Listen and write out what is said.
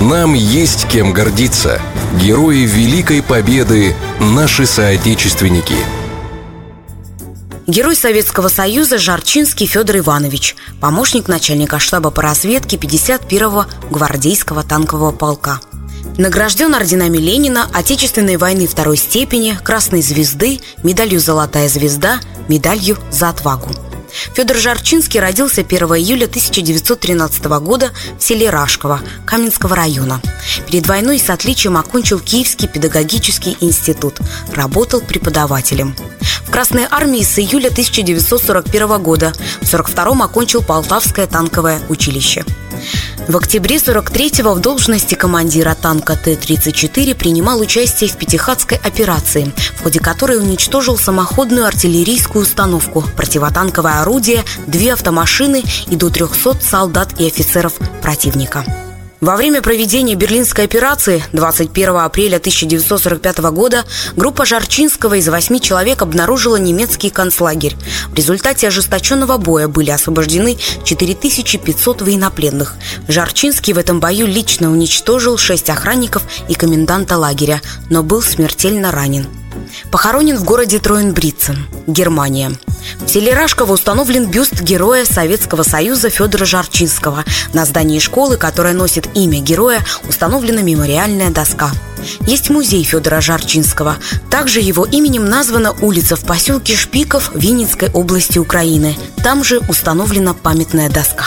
Нам есть кем гордиться. Герои Великой Победы – наши соотечественники. Герой Советского Союза Жарчинский Федор Иванович, помощник начальника штаба по разведке 51-го гвардейского танкового полка. Награжден орденами Ленина, Отечественной войны второй степени, Красной звезды, медалью «Золотая звезда», медалью «За отвагу». Федор Жарчинский родился 1 июля 1913 года в селе Рашково Каменского района. Перед войной с отличием окончил Киевский педагогический институт. Работал преподавателем. В Красной армии с июля 1941 года. В 1942 окончил Полтавское танковое училище. В октябре 43-го в должности командира танка Т-34 принимал участие в Пятихатской операции, в ходе которой уничтожил самоходную артиллерийскую установку, противотанковое орудие, две автомашины и до 300 солдат и офицеров противника. Во время проведения Берлинской операции 21 апреля 1945 года группа Жарчинского из восьми человек обнаружила немецкий концлагерь. В результате ожесточенного боя были освобождены 4500 военнопленных. Жарчинский в этом бою лично уничтожил шесть охранников и коменданта лагеря, но был смертельно ранен. Похоронен в городе Троенбрицен, Германия. В селе Рашково установлен бюст героя Советского Союза Федора Жарчинского. На здании школы, которая носит имя героя, установлена мемориальная доска. Есть музей Федора Жарчинского. Также его именем названа улица в поселке Шпиков Винницкой области Украины. Там же установлена памятная доска.